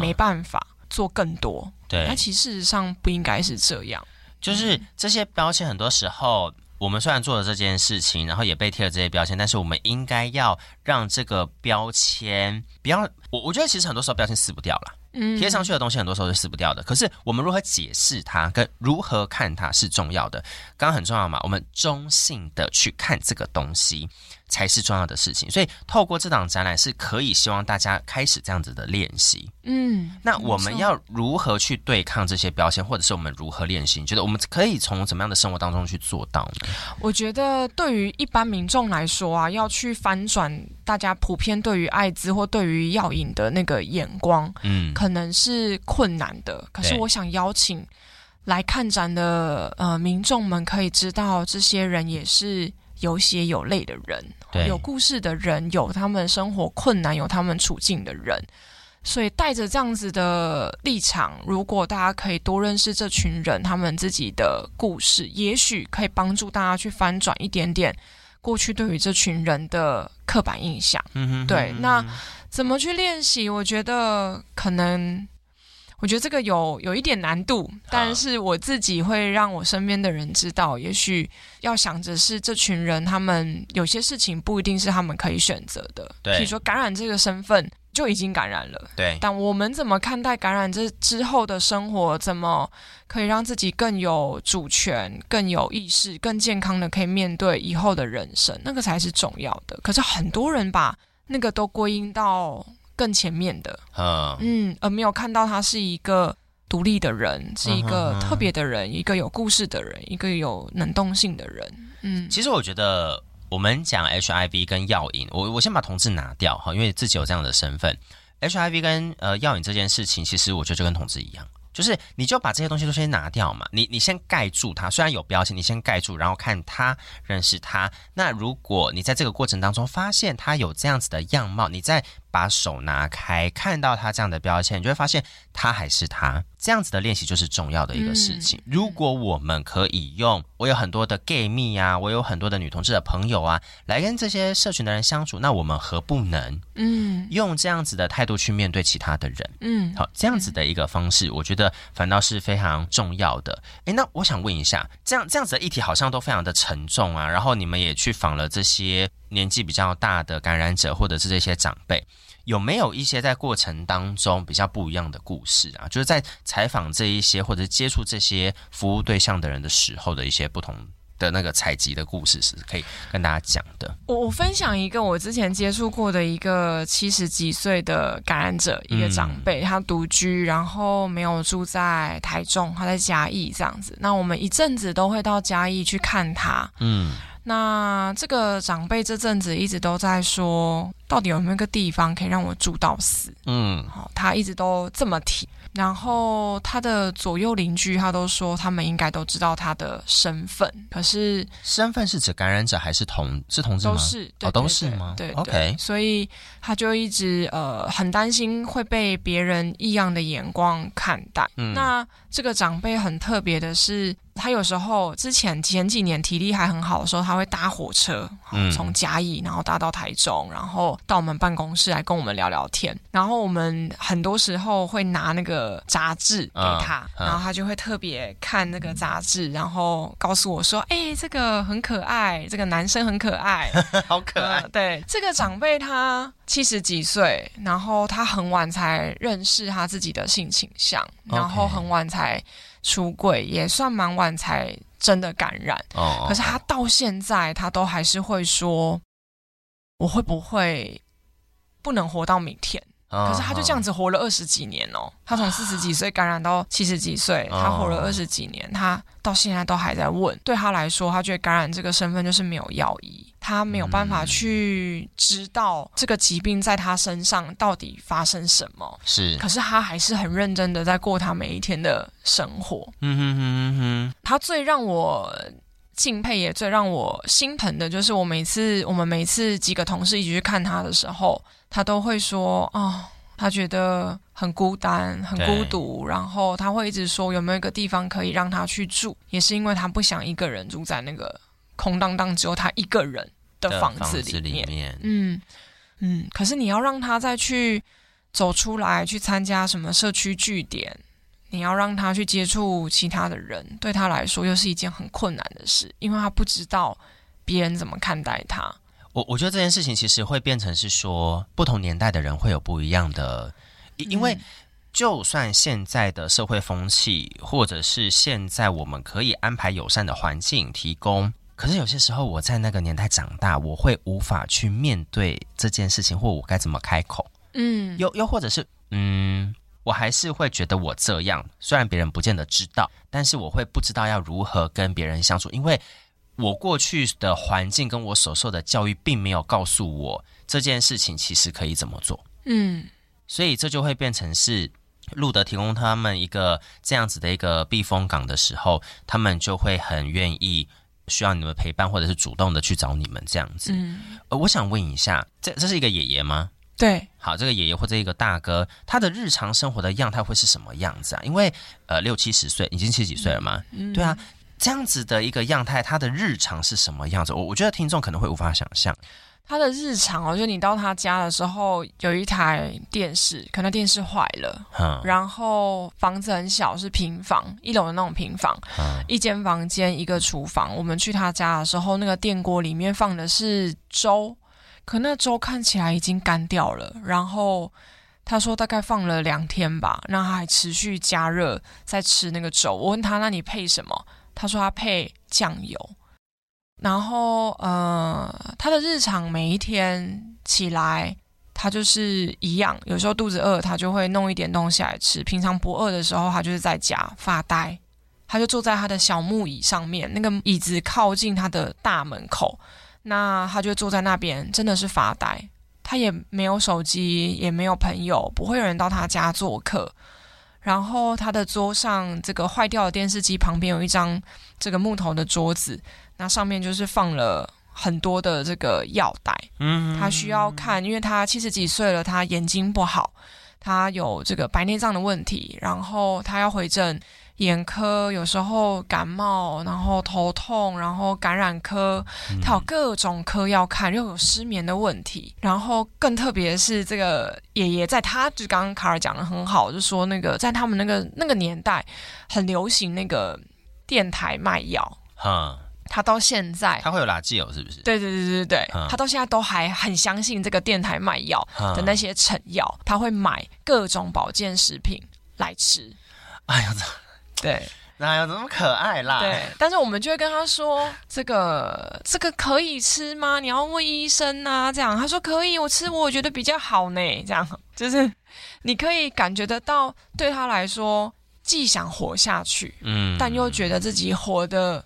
没办法做更多。对，但其实事实上不应该是这样。就是这些标签，很多时候我们虽然做了这件事情，然后也被贴了这些标签，但是我们应该要让这个标签不要。我我觉得其实很多时候标签撕不掉了。贴上去的东西很多时候是撕不掉的。可是我们如何解释它，跟如何看它是重要的。刚刚很重要嘛，我们中性的去看这个东西才是重要的事情。所以透过这档展览是可以希望大家开始这样子的练习。嗯，那我们要如何去对抗这些标签，或者是我们如何练习？你觉得我们可以从怎么样的生活当中去做到呢？我觉得对于一般民众来说啊，要去翻转大家普遍对于艾滋或对于药瘾的那个眼光，嗯。可能是困难的，可是我想邀请来看展的呃民众们，可以知道这些人也是有血有泪的人，有故事的人，有他们生活困难、有他们处境的人。所以带着这样子的立场，如果大家可以多认识这群人，他们自己的故事，也许可以帮助大家去翻转一点点过去对于这群人的刻板印象。嗯哼，对，那。怎么去练习？我觉得可能，我觉得这个有有一点难度，但是我自己会让我身边的人知道，也许要想着是这群人，他们有些事情不一定是他们可以选择的。对，比如说感染这个身份就已经感染了。对，但我们怎么看待感染这之后的生活？怎么可以让自己更有主权、更有意识、更健康的可以面对以后的人生？那个才是重要的。可是很多人把那个都归因到更前面的，嗯，嗯，而没有看到他是一个独立的人，是一个特别的人，一个有故事的人，一个有能动性的人。嗯，其实我觉得我们讲 HIV 跟药瘾，我我先把同志拿掉哈，因为自己有这样的身份，HIV 跟呃药瘾这件事情，其实我觉得就跟同志一样。就是，你就把这些东西都先拿掉嘛，你你先盖住它，虽然有标签，你先盖住，然后看他认识他。那如果你在这个过程当中发现他有这样子的样貌，你再把手拿开，看到他这样的标签，你就会发现他还是他。这样子的练习就是重要的一个事情。嗯、如果我们可以用，我有很多的 gay 蜜啊，我有很多的女同志的朋友啊，来跟这些社群的人相处，那我们何不能，嗯，用这样子的态度去面对其他的人，嗯，好，这样子的一个方式，我觉得反倒是非常重要的。诶，那我想问一下，这样这样子的议题好像都非常的沉重啊，然后你们也去访了这些年纪比较大的感染者，或者是这些长辈。有没有一些在过程当中比较不一样的故事啊？就是在采访这一些或者接触这些服务对象的人的时候的一些不同的那个采集的故事，是可以跟大家讲的。我我分享一个我之前接触过的一个七十几岁的感染者，一个长辈，他独居，然后没有住在台中，他在嘉义这样子。那我们一阵子都会到嘉义去看他。嗯。那这个长辈这阵子一直都在说，到底有没有一个地方可以让我住到死？嗯，好，他一直都这么提。然后他的左右邻居，他都说他们应该都知道他的身份，可是身份是指感染者还是同是同志吗？都是，吗？对，对，对，OK。所以他就一直呃很担心会被别人异样的眼光看待。嗯，那这个长辈很特别的是。他有时候之前前几年体力还很好的时候，他会搭火车，从嘉义然后搭到台中，然后到我们办公室来跟我们聊聊天。然后我们很多时候会拿那个杂志给他，然后他就会特别看那个杂志，然后告诉我说：“哎，这个很可爱，这个男生很可爱，好可爱。”对，这个长辈他七十几岁，然后他很晚才认识他自己的性倾向，然后很晚才。出柜也算蛮晚才真的感染，oh, 可是他到现在他都还是会说，我会不会不能活到明天？Oh, 可是他就这样子活了二十几年哦，他从四十几岁感染到七十几岁，他活了二十几年，他到现在都还在问。对他来说，他觉得感染这个身份就是没有药医。他没有办法去知道这个疾病在他身上到底发生什么，是，可是他还是很认真的在过他每一天的生活。嗯哼哼哼哼。他最让我敬佩也最让我心疼的就是，我每次我们每次几个同事一起去看他的时候，他都会说：“哦，他觉得很孤单，很孤独。”然后他会一直说有没有一个地方可以让他去住，也是因为他不想一个人住在那个。空荡荡，只有他一个人的房子里面。里面嗯嗯，可是你要让他再去走出来，去参加什么社区据点，你要让他去接触其他的人，对他来说又是一件很困难的事，因为他不知道别人怎么看待他。我我觉得这件事情其实会变成是说，不同年代的人会有不一样的，因为就算现在的社会风气，或者是现在我们可以安排友善的环境提供。可是有些时候，我在那个年代长大，我会无法去面对这件事情，或我该怎么开口？嗯，又又或者是，嗯，我还是会觉得我这样，虽然别人不见得知道，但是我会不知道要如何跟别人相处，因为我过去的环境跟我所受的教育，并没有告诉我这件事情其实可以怎么做。嗯，所以这就会变成是路德提供他们一个这样子的一个避风港的时候，他们就会很愿意。需要你们陪伴，或者是主动的去找你们这样子。嗯，呃，我想问一下，这这是一个爷爷吗？对，好，这个爷爷或者一个大哥，他的日常生活的样态会是什么样子啊？因为呃，六七十岁，已经七十几岁了嘛。嗯，对啊，这样子的一个样态，他的日常是什么样子？我我觉得听众可能会无法想象。他的日常哦，就你到他家的时候，有一台电视，可能电视坏了，嗯，然后房子很小，是平房，一楼的那种平房，嗯，一间房间，一个厨房。我们去他家的时候，那个电锅里面放的是粥，可那粥看起来已经干掉了。然后他说大概放了两天吧，让他还持续加热在吃那个粥。我问他，那你配什么？他说他配酱油。然后，呃，他的日常每一天起来，他就是一样。有时候肚子饿，他就会弄一点东西来吃。平常不饿的时候，他就是在家发呆。他就坐在他的小木椅上面，那个椅子靠近他的大门口，那他就坐在那边，真的是发呆。他也没有手机，也没有朋友，不会有人到他家做客。然后他的桌上，这个坏掉的电视机旁边有一张这个木头的桌子。那上面就是放了很多的这个药袋，嗯，他需要看，因为他七十几岁了，他眼睛不好，他有这个白内障的问题，然后他要回诊眼科，有时候感冒，然后头痛，然后感染科，他有各种科要看，又有失眠的问题，然后更特别是这个爷爷，在他就刚刚卡尔讲的很好，就说那个在他们那个那个年代很流行那个电台卖药，哈。他到现在，他会有垃圾哦，是不是？对对对对对，嗯、他到现在都还很相信这个电台卖药的那些成药，嗯、他会买各种保健食品来吃。哎呀，对，哪有这么可爱啦？对，但是我们就会跟他说，这个这个可以吃吗？你要问医生啊。这样他说可以，我吃我觉得比较好呢。这样就是你可以感觉得到，对他来说，既想活下去，嗯，但又觉得自己活得。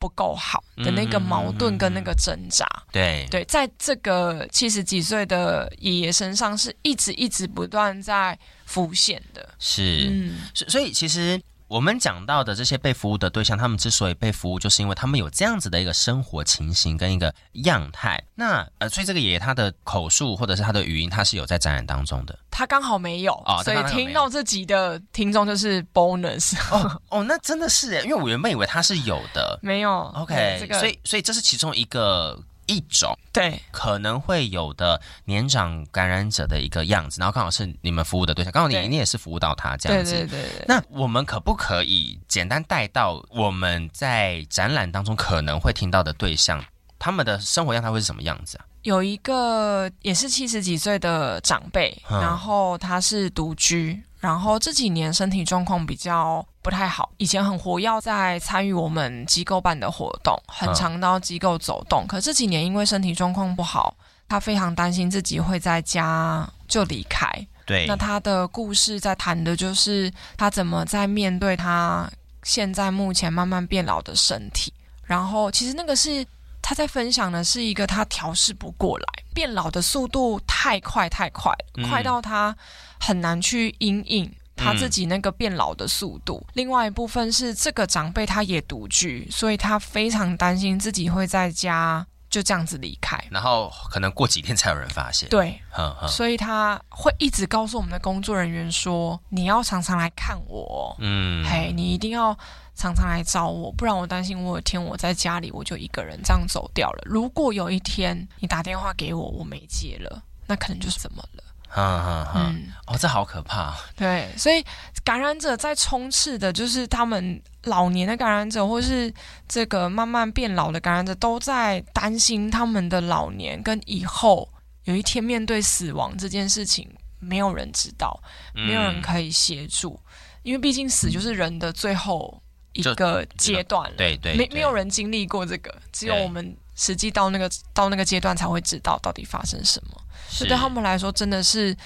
不够好的那个矛盾跟那个挣扎。嗯、对对，在这个七十几岁的爷爷身上，是一直一直不断在浮现的。是，嗯，所以其实。我们讲到的这些被服务的对象，他们之所以被服务，就是因为他们有这样子的一个生活情形跟一个样态。那呃，所以这个爷爷他的口述或者是他的语音，他是有在展览当中的。他刚好没有，哦、所以听到这集的听众就是 bonus。哦哦，那真的是耶，因为我原本以为他是有的，没有。OK，这个、所以所以这是其中一个。一种对可能会有的年长感染者的一个样子，然后刚好是你们服务的对象，刚好你你也是服务到他这样子。对对对对。那我们可不可以简单带到我们在展览当中可能会听到的对象，他们的生活样态会是什么样子啊？有一个也是七十几岁的长辈，嗯、然后他是独居。然后这几年身体状况比较不太好，以前很活跃在参与我们机构办的活动，很常到机构走动。嗯、可这几年因为身体状况不好，他非常担心自己会在家就离开。对，那他的故事在谈的就是他怎么在面对他现在目前慢慢变老的身体。然后其实那个是他在分享的是一个他调试不过来，变老的速度太快太快，嗯、快到他。很难去因应他自己那个变老的速度。嗯、另外一部分是这个长辈他也独居，所以他非常担心自己会在家就这样子离开，然后可能过几天才有人发现。对，所以他会一直告诉我们的工作人员说：“你要常常来看我，嗯，嘿，你一定要常常来找我，不然我担心我有一天我在家里我就一个人这样走掉了。如果有一天你打电话给我，我没接了，那可能就是怎么了。”哈哈哈，嗯，哦，这好可怕。对，所以感染者在冲刺的，就是他们老年的感染者，或是这个慢慢变老的感染者，都在担心他们的老年跟以后有一天面对死亡这件事情，没有人知道，没有人可以协助，嗯、因为毕竟死就是人的最后一个阶段了。对对，对，没没有人经历过这个，只有我们实际到那个到那个阶段才会知道到底发生什么。是对他们来说真的是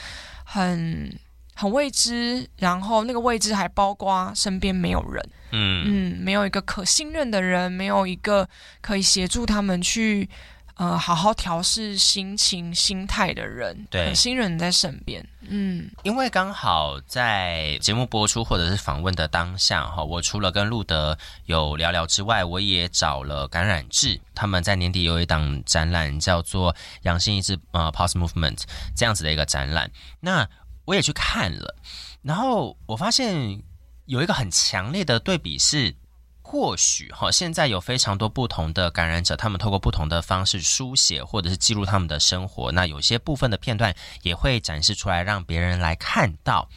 很很未知，然后那个未知还包括身边没有人，嗯嗯，没有一个可信任的人，没有一个可以协助他们去。呃，好好调试心情、心态的人，对，新人在身边，嗯，因为刚好在节目播出或者是访问的当下，哈，我除了跟路德有聊聊之外，我也找了感染志，他们在年底有一档展览，叫做“阳性意志”呃，Pulse Movement 这样子的一个展览，那我也去看了，然后我发现有一个很强烈的对比是。或许哈，现在有非常多不同的感染者，他们透过不同的方式书写或者是记录他们的生活。那有些部分的片段也会展示出来，让别人来看到。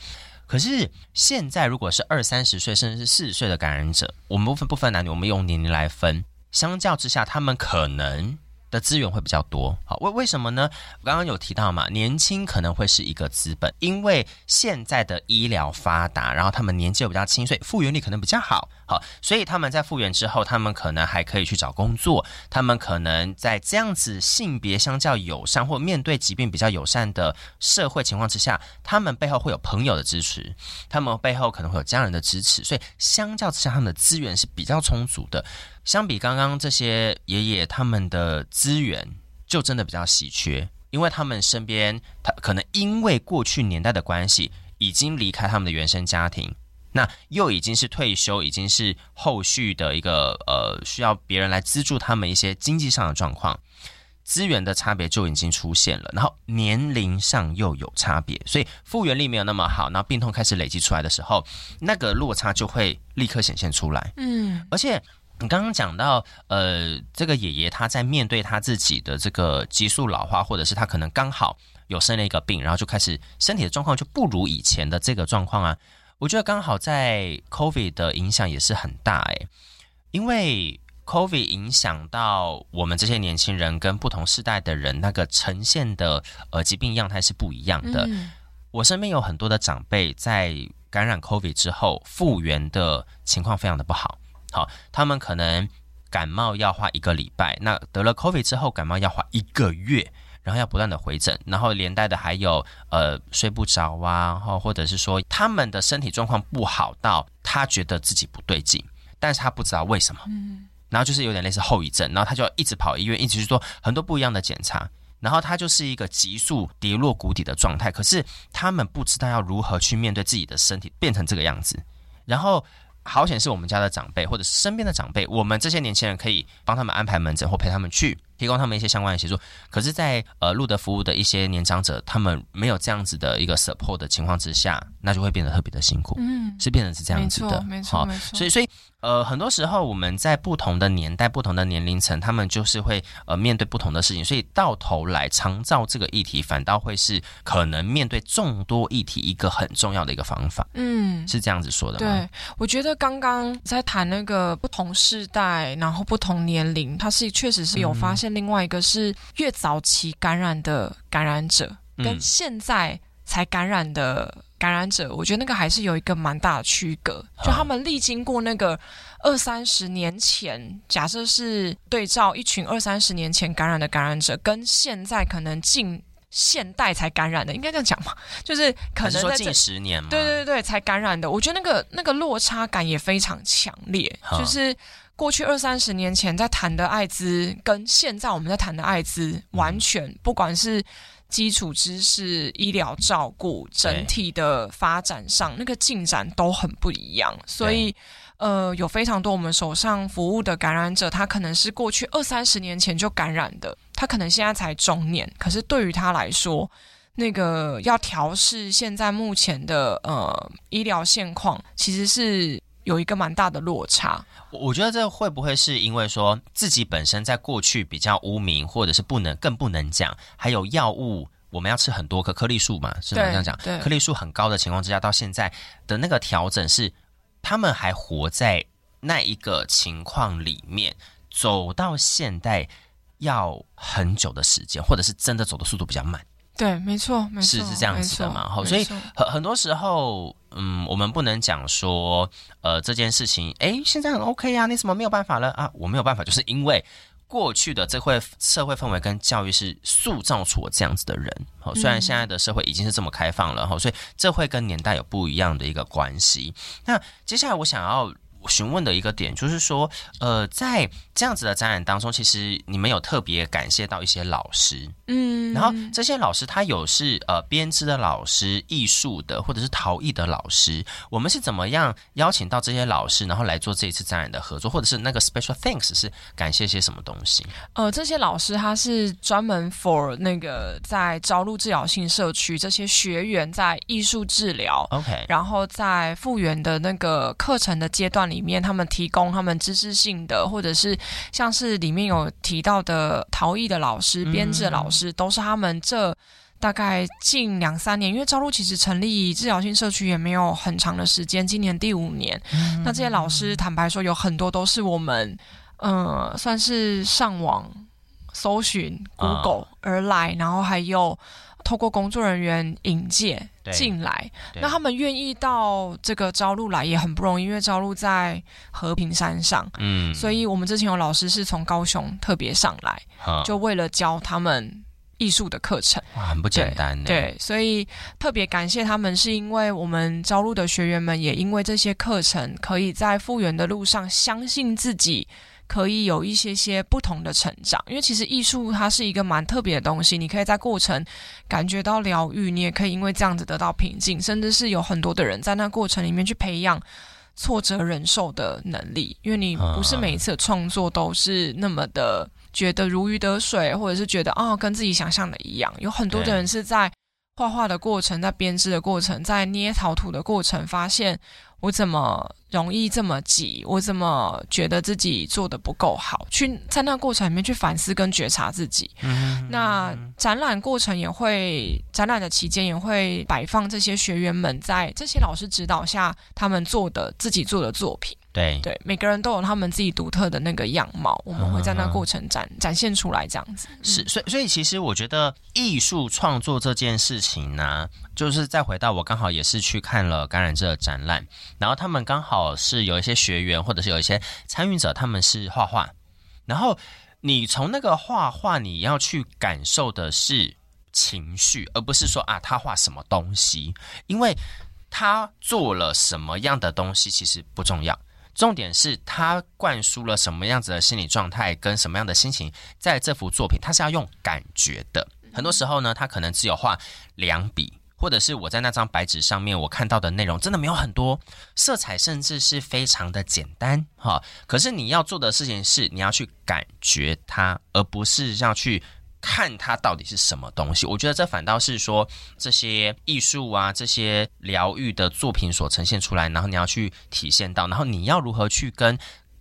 可是现在，如果是二三十岁甚至是四十岁的感染者，我们不分不分男女，我们用年龄来分，相较之下，他们可能。的资源会比较多，好，为为什么呢？我刚刚有提到嘛，年轻可能会是一个资本，因为现在的医疗发达，然后他们年纪又比较轻，所以复原力可能比较好，好，所以他们在复原之后，他们可能还可以去找工作，他们可能在这样子性别相较友善或面对疾病比较友善的社会情况之下，他们背后会有朋友的支持，他们背后可能会有家人的支持，所以相较之下，他们的资源是比较充足的。相比刚刚这些爷爷，他们的资源就真的比较稀缺，因为他们身边，他可能因为过去年代的关系，已经离开他们的原生家庭，那又已经是退休，已经是后续的一个呃需要别人来资助他们一些经济上的状况，资源的差别就已经出现了，然后年龄上又有差别，所以复原力没有那么好，然后病痛开始累积出来的时候，那个落差就会立刻显现出来，嗯，而且。你刚刚讲到，呃，这个爷爷他在面对他自己的这个激素老化，或者是他可能刚好有生了一个病，然后就开始身体的状况就不如以前的这个状况啊。我觉得刚好在 COVID 的影响也是很大诶，因为 COVID 影响到我们这些年轻人跟不同世代的人，那个呈现的呃疾病样态是不一样的。嗯。我身边有很多的长辈在感染 COVID 之后复原的情况非常的不好。好，他们可能感冒要花一个礼拜，那得了 COVID 之后，感冒要花一个月，然后要不断的回诊，然后连带的还有呃睡不着啊，或或者是说他们的身体状况不好到他觉得自己不对劲，但是他不知道为什么，然后就是有点类似后遗症，然后他就要一直跑医院，一直去做很多不一样的检查，然后他就是一个急速跌落谷底的状态。可是他们不知道要如何去面对自己的身体变成这个样子，然后。好险是我们家的长辈或者是身边的长辈，我们这些年轻人可以帮他们安排门诊或陪他们去，提供他们一些相关的协助。可是在，在呃路德服务的一些年长者，他们没有这样子的一个 support 的情况之下，那就会变得特别的辛苦。嗯，是变成是这样子的，没错，没错。所以，所以呃，很多时候我们在不同的年代、不同的年龄层，他们就是会呃面对不同的事情。所以到头来，长照这个议题反倒会是可能面对众多议题一个很重要的一个方法。嗯，是这样子说的吗？对，我觉得刚刚在谈那个不同世代，然后不同年龄，它是确实是有发现。另外一个是越早期感染的感染者，跟现在才感染的感染者，我觉得那个还是有一个蛮大的区隔。就他们历经过那个二三十年前，假设是对照一群二三十年前感染的感染者，跟现在可能近现代才感染的，应该这样讲嘛？就是可能在近十年嘛？对对对，才感染的。我觉得那个那个落差感也非常强烈，就是。过去二三十年前在谈的艾滋，跟现在我们在谈的艾滋，完全不管是基础知识、医疗照顾、整体的发展上，那个进展都很不一样。所以，呃，有非常多我们手上服务的感染者，他可能是过去二三十年前就感染的，他可能现在才中年，可是对于他来说，那个要调试现在目前的呃医疗现况，其实是有一个蛮大的落差。我觉得这会不会是因为说自己本身在过去比较污名，或者是不能更不能讲，还有药物我们要吃很多颗颗粒数嘛？是吗？这样讲，颗粒数很高的情况之下，到现在的那个调整是他们还活在那一个情况里面，走到现代要很久的时间，或者是真的走的速度比较慢。对，没错，没错，是是这样子的嘛？好，所以很很多时候。嗯，我们不能讲说，呃，这件事情，哎，现在很 OK 啊，你怎么没有办法了啊？我没有办法，就是因为过去的这会社会氛围跟教育是塑造出我这样子的人。好，虽然现在的社会已经是这么开放了，哈，所以这会跟年代有不一样的一个关系。那接下来我想要。询问的一个点就是说，呃，在这样子的展览当中，其实你们有特别感谢到一些老师，嗯，然后这些老师他有是呃编织的老师、艺术的或者是陶艺的老师，我们是怎么样邀请到这些老师，然后来做这一次展览的合作，或者是那个 special thanks 是感谢些什么东西？呃，这些老师他是专门 for 那个在招录治疗性社区这些学员在艺术治疗，OK，然后在复原的那个课程的阶段里。里面他们提供他们知识性的，或者是像是里面有提到的陶艺的老师、编制的老师，都是他们这大概近两三年，因为招录其实成立治疗性社区也没有很长的时间，今年第五年。那这些老师坦白说，有很多都是我们，呃，算是上网搜寻 Google 而来，然后还有。透过工作人员引荐进来，那他们愿意到这个招录来也很不容易，因为招录在和平山上，嗯，所以我们之前有老师是从高雄特别上来，嗯，就为了教他们艺术的课程，哇，很不简单，对，对，所以特别感谢他们，是因为我们招录的学员们也因为这些课程，可以在复原的路上相信自己。可以有一些些不同的成长，因为其实艺术它是一个蛮特别的东西，你可以在过程感觉到疗愈，你也可以因为这样子得到平静，甚至是有很多的人在那过程里面去培养挫折忍受的能力，因为你不是每一次创作都是那么的觉得如鱼得水，或者是觉得啊、哦、跟自己想象的一样，有很多的人是在画画的过程，在编织的过程，在捏陶土的过程，发现。我怎么容易这么急？我怎么觉得自己做的不够好？去在那过程里面去反思跟觉察自己。嗯，那展览过程也会，展览的期间也会摆放这些学员们在这些老师指导下他们做的自己做的作品。对对，每个人都有他们自己独特的那个样貌，我们会在那过程展、嗯、展现出来，这样子。是，所以所以其实我觉得艺术创作这件事情呢，就是再回到我刚好也是去看了感染者的展览，然后他们刚好是有一些学员或者是有一些参与者，他们是画画，然后你从那个画画你要去感受的是情绪，而不是说啊他画什么东西，因为他做了什么样的东西其实不重要。重点是他灌输了什么样子的心理状态跟什么样的心情，在这幅作品，他是要用感觉的。很多时候呢，他可能只有画两笔，或者是我在那张白纸上面我看到的内容真的没有很多色彩，甚至是非常的简单哈。可是你要做的事情是，你要去感觉它，而不是要去。看它到底是什么东西，我觉得这反倒是说这些艺术啊，这些疗愈的作品所呈现出来，然后你要去体现到，然后你要如何去跟。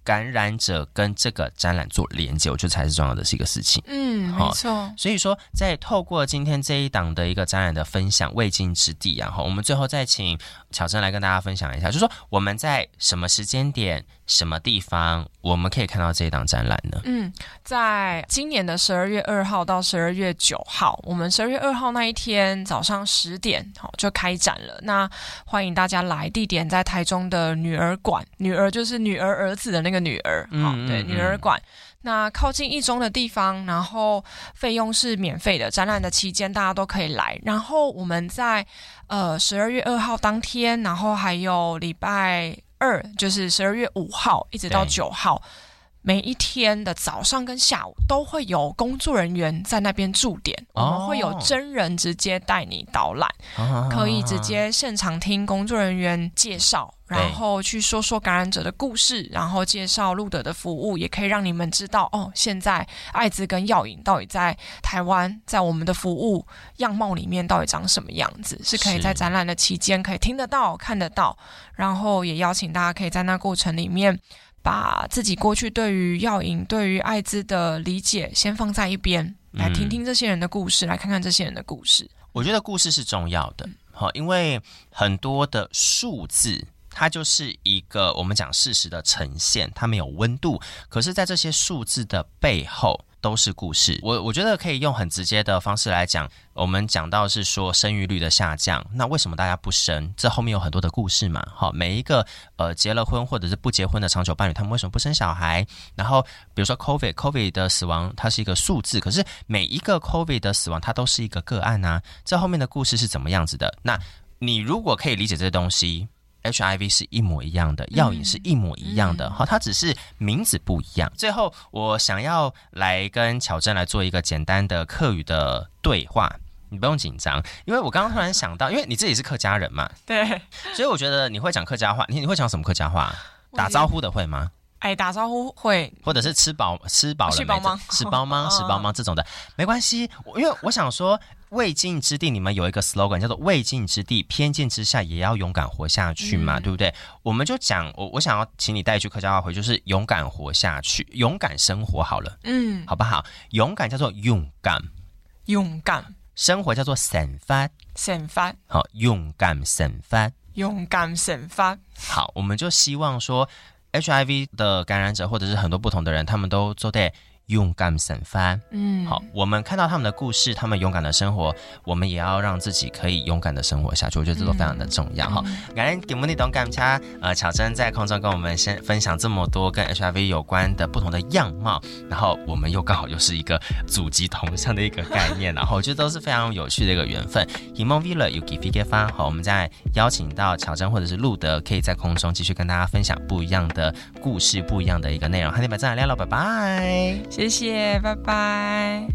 感染者跟这个展览做连接，我觉得才是重要的是一个事情。嗯，没错。所以说，在透过今天这一档的一个展览的分享，未尽之地啊，哈，我们最后再请巧珍来跟大家分享一下，就是说我们在什么时间点、什么地方，我们可以看到这一档展览呢？嗯，在今年的十二月二号到十二月九号，我们十二月二号那一天早上十点，好就开展了。那欢迎大家来，地点在台中的女儿馆，女儿就是女儿儿子的那个。女儿，好，对，女儿馆，那靠近一中的地方，然后费用是免费的，展览的期间大家都可以来。然后我们在呃十二月二号当天，然后还有礼拜二，就是十二月五号一直到九号。每一天的早上跟下午都会有工作人员在那边驻点，我们会有真人直接带你导览，哦、可以直接现场听工作人员介绍，然后去说说感染者的故事，然后介绍路德的服务，也可以让你们知道哦，现在艾滋跟药瘾到底在台湾在我们的服务样貌里面到底长什么样子，是可以在展览的期间可以听得到、看得到，然后也邀请大家可以在那过程里面。把自己过去对于药瘾、对于艾滋的理解先放在一边，来听听这些人的故事，嗯、来看看这些人的故事。我觉得故事是重要的，好，因为很多的数字，它就是一个我们讲事实的呈现，它没有温度。可是，在这些数字的背后，都是故事，我我觉得可以用很直接的方式来讲。我们讲到是说生育率的下降，那为什么大家不生？这后面有很多的故事嘛。好，每一个呃结了婚或者是不结婚的长久伴侣，他们为什么不生小孩？然后比如说 COVID，COVID 的死亡它是一个数字，可是每一个 COVID 的死亡它都是一个个案啊。这后面的故事是怎么样子的？那你如果可以理解这些东西。HIV 是一模一样的，药引是一模一样的，好、嗯，它只是名字不一样。最后，我想要来跟巧珍来做一个简单的客语的对话，你不用紧张，因为我刚刚突然想到，因为你自己是客家人嘛，对，所以我觉得你会讲客家话，你你会讲什么客家话？打招呼的会吗？哎，打招呼会，或者是吃饱吃饱了没？吃饱吗？吃饱吗？吃饱吗？这种的没关系，因为我想说。未尽之地，你们有一个 slogan 叫做“未尽之地，偏见之下也要勇敢活下去”嘛，嗯、对不对？我们就讲，我我想要请你带一句客家话回，就是“勇敢活下去，勇敢生活”好了，嗯，好不好？勇敢叫做勇敢，勇敢生活叫做散发，散发好，勇敢散发，勇敢散发。好，我们就希望说，HIV 的感染者或者是很多不同的人，他们都做对。勇敢生发，嗯，好，我们看到他们的故事，他们勇敢的生活，我们也要让自己可以勇敢的生活下去。我觉得这都非常的重要哈。感恩给莫尼懂感差，呃，巧珍在空中跟我们先分享这么多跟 HIV 有关的不同的样貌，然后我们又刚好又是一个祖籍同乡的一个概念，然后我觉得都是非常有趣的一个缘分。以梦 villa 有机会发，好，我们再邀请到巧珍或者是路德，可以在空中继续跟大家分享不一样的故事，不一样的一个内容。和你们再来聊了，拜拜。谢谢拜拜。